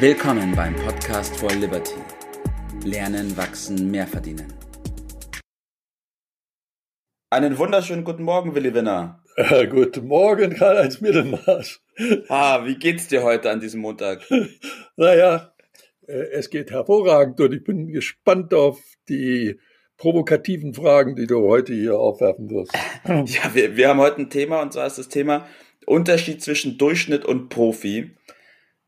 Willkommen beim Podcast for Liberty. Lernen, wachsen, mehr verdienen. Einen wunderschönen guten Morgen, Willi Winner. Äh, guten Morgen, Karl-Heinz Mittelmaß. Ah, wie geht's dir heute an diesem Montag? naja, äh, es geht hervorragend und ich bin gespannt auf die provokativen Fragen, die du heute hier aufwerfen wirst. Ja, wir, wir haben heute ein Thema und zwar ist das Thema Unterschied zwischen Durchschnitt und Profi.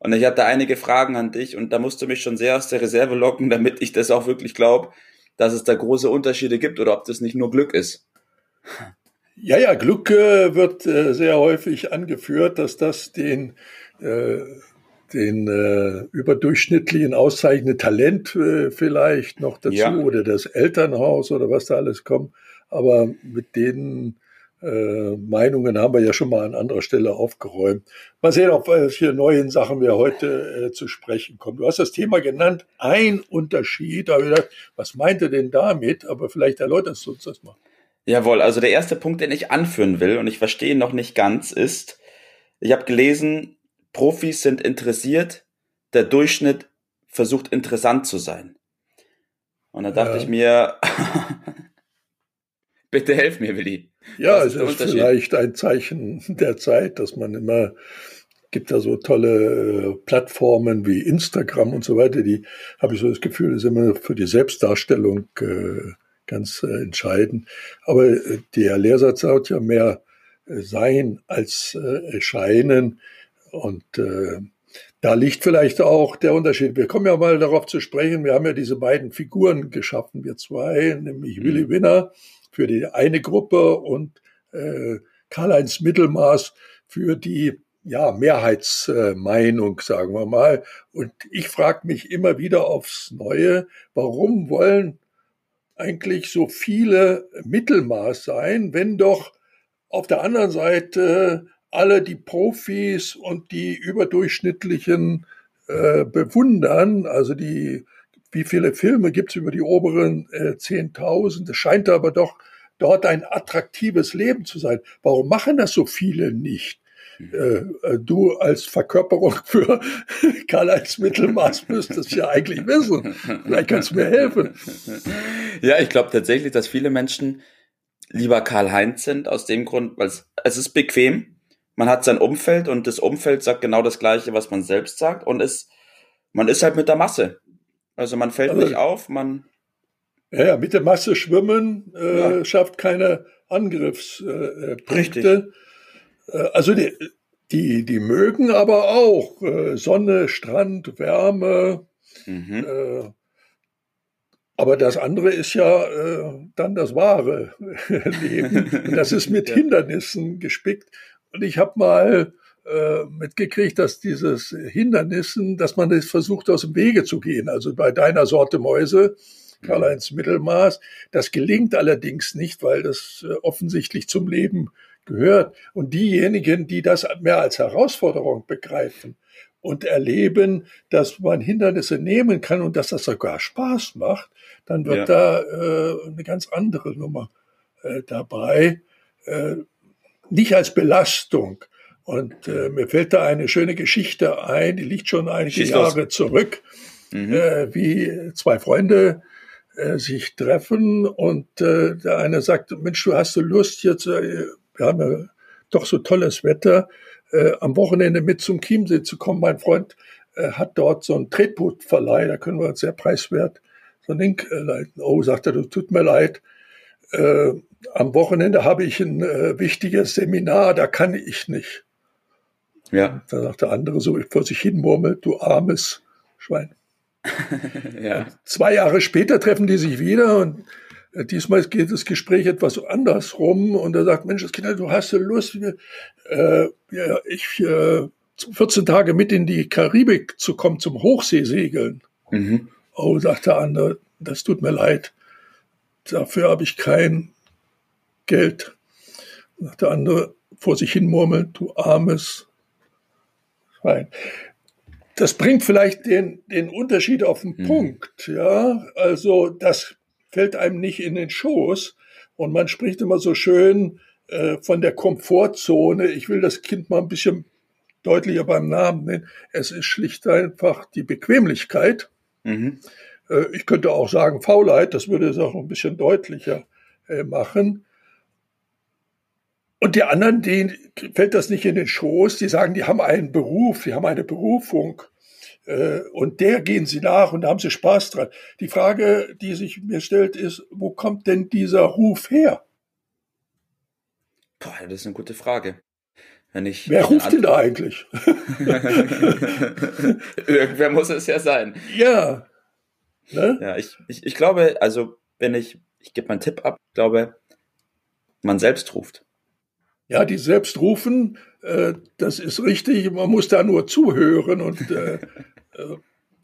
Und ich hatte einige Fragen an dich und da musst du mich schon sehr aus der Reserve locken, damit ich das auch wirklich glaube, dass es da große Unterschiede gibt oder ob das nicht nur Glück ist. Ja, ja, Glück äh, wird äh, sehr häufig angeführt, dass das den, äh, den äh, überdurchschnittlichen auszeichnende Talent äh, vielleicht noch dazu ja. oder das Elternhaus oder was da alles kommt. Aber mit den äh, Meinungen haben wir ja schon mal an anderer Stelle aufgeräumt. Mal sehen, auf welche neuen Sachen wir heute äh, zu sprechen kommen. Du hast das Thema genannt, ein Unterschied. Da habe ich gedacht, was meint er denn damit? Aber vielleicht erläuterst du uns das mal. Jawohl, also der erste Punkt, den ich anführen will, und ich verstehe ihn noch nicht ganz, ist, ich habe gelesen, Profis sind interessiert, der Durchschnitt versucht interessant zu sein. Und da dachte ja. ich mir, bitte helf mir, Willi. Ja, es ist, ist vielleicht ein Zeichen der Zeit, dass man immer gibt da so tolle äh, Plattformen wie Instagram und so weiter, die habe ich so das Gefühl, ist immer für die Selbstdarstellung äh, ganz äh, entscheidend. Aber äh, der Lehrsatz sagt ja mehr äh, sein als äh, erscheinen und äh, da liegt vielleicht auch der Unterschied. Wir kommen ja mal darauf zu sprechen. Wir haben ja diese beiden Figuren geschaffen, wir zwei, nämlich mhm. Willi Winner für die eine Gruppe und äh, Karl-Heinz Mittelmaß für die ja, Mehrheitsmeinung, sagen wir mal. Und ich frage mich immer wieder aufs Neue, warum wollen eigentlich so viele Mittelmaß sein, wenn doch auf der anderen Seite alle die Profis und die überdurchschnittlichen äh, bewundern, also die wie viele Filme gibt es über die oberen äh, 10.000? Es scheint aber doch dort ein attraktives Leben zu sein. Warum machen das so viele nicht? Äh, äh du als Verkörperung für Karl-Heinz Mittelmaß müsstest ja eigentlich wissen. Vielleicht kannst du mir helfen. Ja, ich glaube tatsächlich, dass viele Menschen lieber Karl-Heinz sind, aus dem Grund, weil es, es ist bequem. Man hat sein Umfeld und das Umfeld sagt genau das Gleiche, was man selbst sagt und ist, man ist halt mit der Masse. Also man fällt also, nicht auf, man. Ja, mit der Masse schwimmen äh, ja. schafft keine Angriffspunkte. Äh, Richtig. Äh, also die, die, die mögen aber auch äh, Sonne, Strand, Wärme. Mhm. Äh, aber das andere ist ja äh, dann das wahre Leben. das ist mit Hindernissen gespickt. Und ich habe mal äh, mitgekriegt, dass dieses Hindernissen, dass man das versucht aus dem Wege zu gehen. Also bei deiner Sorte Mäuse, Karl-Heinz Mittelmaß, das gelingt allerdings nicht, weil das äh, offensichtlich zum Leben gehört. Und diejenigen, die das mehr als Herausforderung begreifen und erleben, dass man Hindernisse nehmen kann und dass das sogar Spaß macht, dann wird ja. da äh, eine ganz andere Nummer äh, dabei. Äh, nicht als Belastung, und äh, mir fällt da eine schöne Geschichte ein, die liegt schon einige Jahre zurück, mhm. äh, wie zwei Freunde äh, sich treffen und äh, der eine sagt, Mensch, du hast du Lust jetzt, äh, wir haben ja doch so tolles Wetter, äh, am Wochenende mit zum Chiemsee zu kommen. Mein Freund äh, hat dort so einen Tretbootverleih, da können wir uns sehr preiswert so ein Ding äh, leiten. Oh, sagt er, du tut mir leid, äh, am Wochenende habe ich ein äh, wichtiges Seminar, da kann ich nicht. Ja. Da sagt der andere so vor sich hin murmelt, du armes Schwein. ja. Zwei Jahre später treffen die sich wieder und äh, diesmal geht das Gespräch etwas andersrum und er sagt, Mensch, das Kind, du hast Lust, äh, ja, ich äh, 14 Tage mit in die Karibik zu kommen zum Hochseesegeln. Mhm. Oh, sagt der andere, das tut mir leid. Dafür habe ich kein Geld. Sagt der andere vor sich hin murmelt, du armes rein. Das bringt vielleicht den, den Unterschied auf den mhm. Punkt, ja. Also, das fällt einem nicht in den Schoß. Und man spricht immer so schön äh, von der Komfortzone. Ich will das Kind mal ein bisschen deutlicher beim Namen nennen. Es ist schlicht einfach die Bequemlichkeit. Mhm. Äh, ich könnte auch sagen Faulheit, das würde es auch ein bisschen deutlicher äh, machen. Und die anderen, denen fällt das nicht in den Schoß, die sagen, die haben einen Beruf, die haben eine Berufung äh, und der gehen sie nach und da haben sie Spaß dran. Die Frage, die sich mir stellt, ist, wo kommt denn dieser Ruf her? Boah, das ist eine gute Frage. Wenn ich Wer ruft denn da eigentlich? Irgendwer muss es ja sein. Ja. Ne? Ja, ich, ich, ich glaube, also wenn ich, ich gebe meinen Tipp ab, ich glaube, man selbst ruft. Ja, die selbst rufen, äh, das ist richtig, man muss da nur zuhören und äh, äh,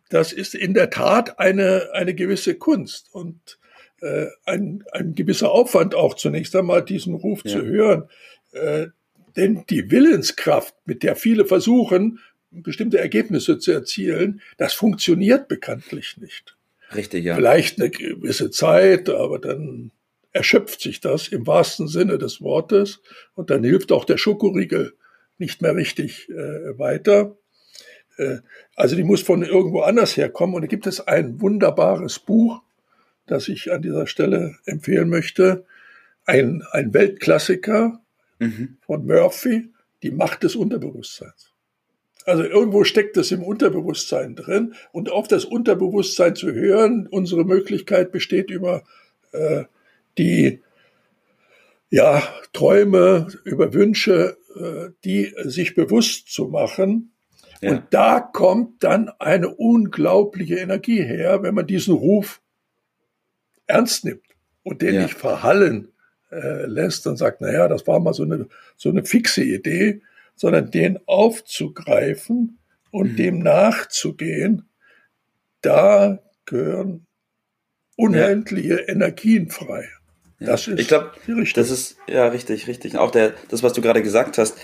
das ist in der Tat eine, eine gewisse Kunst und äh, ein, ein gewisser Aufwand auch zunächst einmal, diesen Ruf ja. zu hören. Äh, denn die Willenskraft, mit der viele versuchen, bestimmte Ergebnisse zu erzielen, das funktioniert bekanntlich nicht. Richtig, ja. Vielleicht eine gewisse Zeit, aber dann erschöpft sich das im wahrsten Sinne des Wortes und dann hilft auch der Schokoriegel nicht mehr richtig äh, weiter. Äh, also die muss von irgendwo anders herkommen und da gibt es ein wunderbares Buch, das ich an dieser Stelle empfehlen möchte. Ein, ein Weltklassiker mhm. von Murphy, Die Macht des Unterbewusstseins. Also irgendwo steckt es im Unterbewusstsein drin und auf das Unterbewusstsein zu hören, unsere Möglichkeit besteht über äh, die ja, Träume, über Wünsche, äh, die sich bewusst zu machen. Ja. Und da kommt dann eine unglaubliche Energie her, wenn man diesen Ruf ernst nimmt und den ja. nicht verhallen äh, lässt und sagt, naja, das war mal so eine, so eine fixe Idee, sondern den aufzugreifen und mhm. dem nachzugehen, da gehören unendliche ja. Energien frei. Das ist ich glaube, das ist ja richtig, richtig. Auch der, das, was du gerade gesagt hast,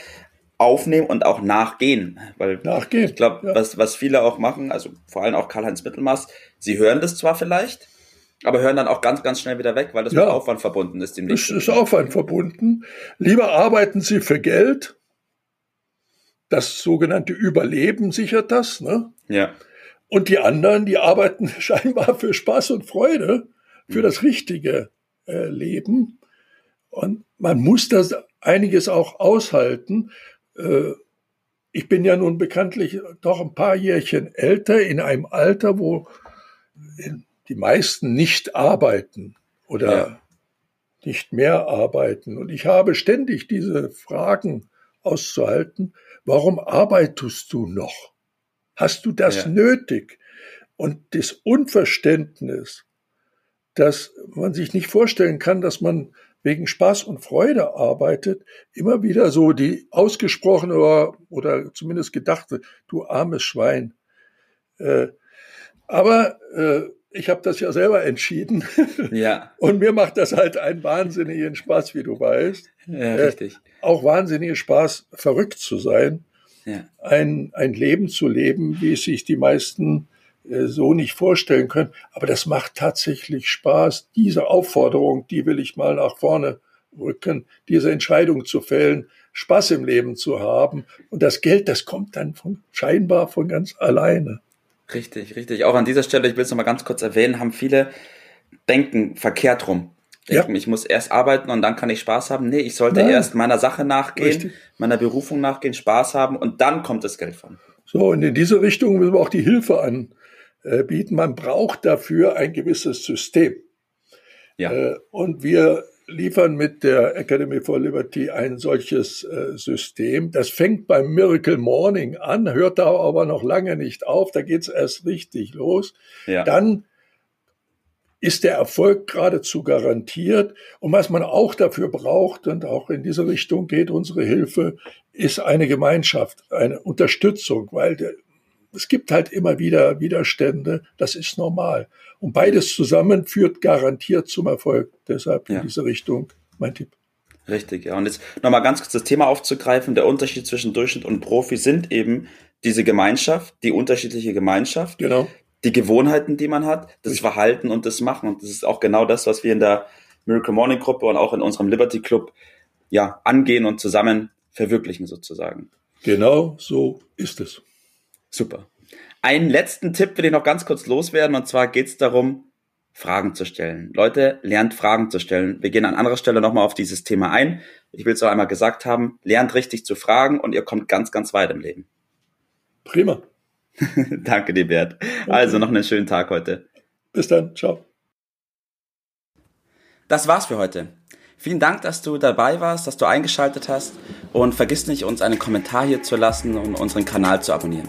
aufnehmen und auch nachgehen. Weil nachgehen. ich glaube, ja. was, was viele auch machen, also vor allem auch Karl-Heinz Mittelmaß, sie hören das zwar vielleicht, aber hören dann auch ganz, ganz schnell wieder weg, weil das ja. mit Aufwand verbunden ist. Dem das ist Aufwand verbunden. Lieber arbeiten sie für Geld. Das sogenannte Überleben sichert das. Ne? Ja. Und die anderen, die arbeiten scheinbar für Spaß und Freude, für mhm. das Richtige äh, leben. Und man muss das einiges auch aushalten. Äh, ich bin ja nun bekanntlich doch ein paar Jährchen älter, in einem Alter, wo die meisten nicht arbeiten oder ja. nicht mehr arbeiten. Und ich habe ständig diese Fragen auszuhalten. Warum arbeitest du noch? Hast du das ja. nötig? Und das Unverständnis, dass man sich nicht vorstellen kann, dass man wegen Spaß und Freude arbeitet, immer wieder so die ausgesprochene oder, oder zumindest gedachte, du armes Schwein. Äh, aber äh, ich habe das ja selber entschieden. Ja. Und mir macht das halt einen wahnsinnigen Spaß, wie du weißt. Ja, richtig. Äh, auch wahnsinnigen Spaß, verrückt zu sein. Ja. Ein, ein Leben zu leben, wie es sich die meisten äh, so nicht vorstellen können. Aber das macht tatsächlich Spaß. Diese Aufforderung, die will ich mal nach vorne rücken, diese Entscheidung zu fällen, Spaß im Leben zu haben. Und das Geld, das kommt dann von, scheinbar von ganz alleine. Richtig, richtig. Auch an dieser Stelle, ich will es nochmal ganz kurz erwähnen, haben viele denken verkehrt rum. Denken, ja. ich muss erst arbeiten und dann kann ich Spaß haben. Nee, ich sollte Nein. erst meiner Sache nachgehen, Richtig. meiner Berufung nachgehen, Spaß haben und dann kommt das Geld von. So, und in diese Richtung müssen wir auch die Hilfe an, äh, bieten. Man braucht dafür ein gewisses System. Ja. Äh, und wir liefern mit der Academy for Liberty ein solches äh, System. Das fängt beim Miracle Morning an, hört da aber noch lange nicht auf. Da geht's erst richtig los. Ja. Dann ist der Erfolg geradezu garantiert. Und was man auch dafür braucht, und auch in diese Richtung geht unsere Hilfe, ist eine Gemeinschaft, eine Unterstützung, weil es gibt halt immer wieder Widerstände, das ist normal. Und beides zusammen führt garantiert zum Erfolg. Deshalb in diese Richtung mein Tipp. Richtig, ja. Und jetzt nochmal ganz kurz das Thema aufzugreifen. Der Unterschied zwischen Durchschnitt und Profi sind eben diese Gemeinschaft, die unterschiedliche Gemeinschaft. Genau. Die Gewohnheiten, die man hat, das Richtig. Verhalten und das Machen. Und das ist auch genau das, was wir in der Miracle Morning Gruppe und auch in unserem Liberty Club ja angehen und zusammen verwirklichen sozusagen. Genau so ist es. Super. Einen letzten Tipp will ich noch ganz kurz loswerden und zwar geht es darum, Fragen zu stellen. Leute, lernt Fragen zu stellen. Wir gehen an anderer Stelle nochmal auf dieses Thema ein. Ich will es auch einmal gesagt haben, lernt richtig zu fragen und ihr kommt ganz, ganz weit im Leben. Prima. Danke dir, Bert. Okay. Also noch einen schönen Tag heute. Bis dann. Ciao. Das war's für heute. Vielen Dank, dass du dabei warst, dass du eingeschaltet hast und vergiss nicht, uns einen Kommentar hier zu lassen und unseren Kanal zu abonnieren.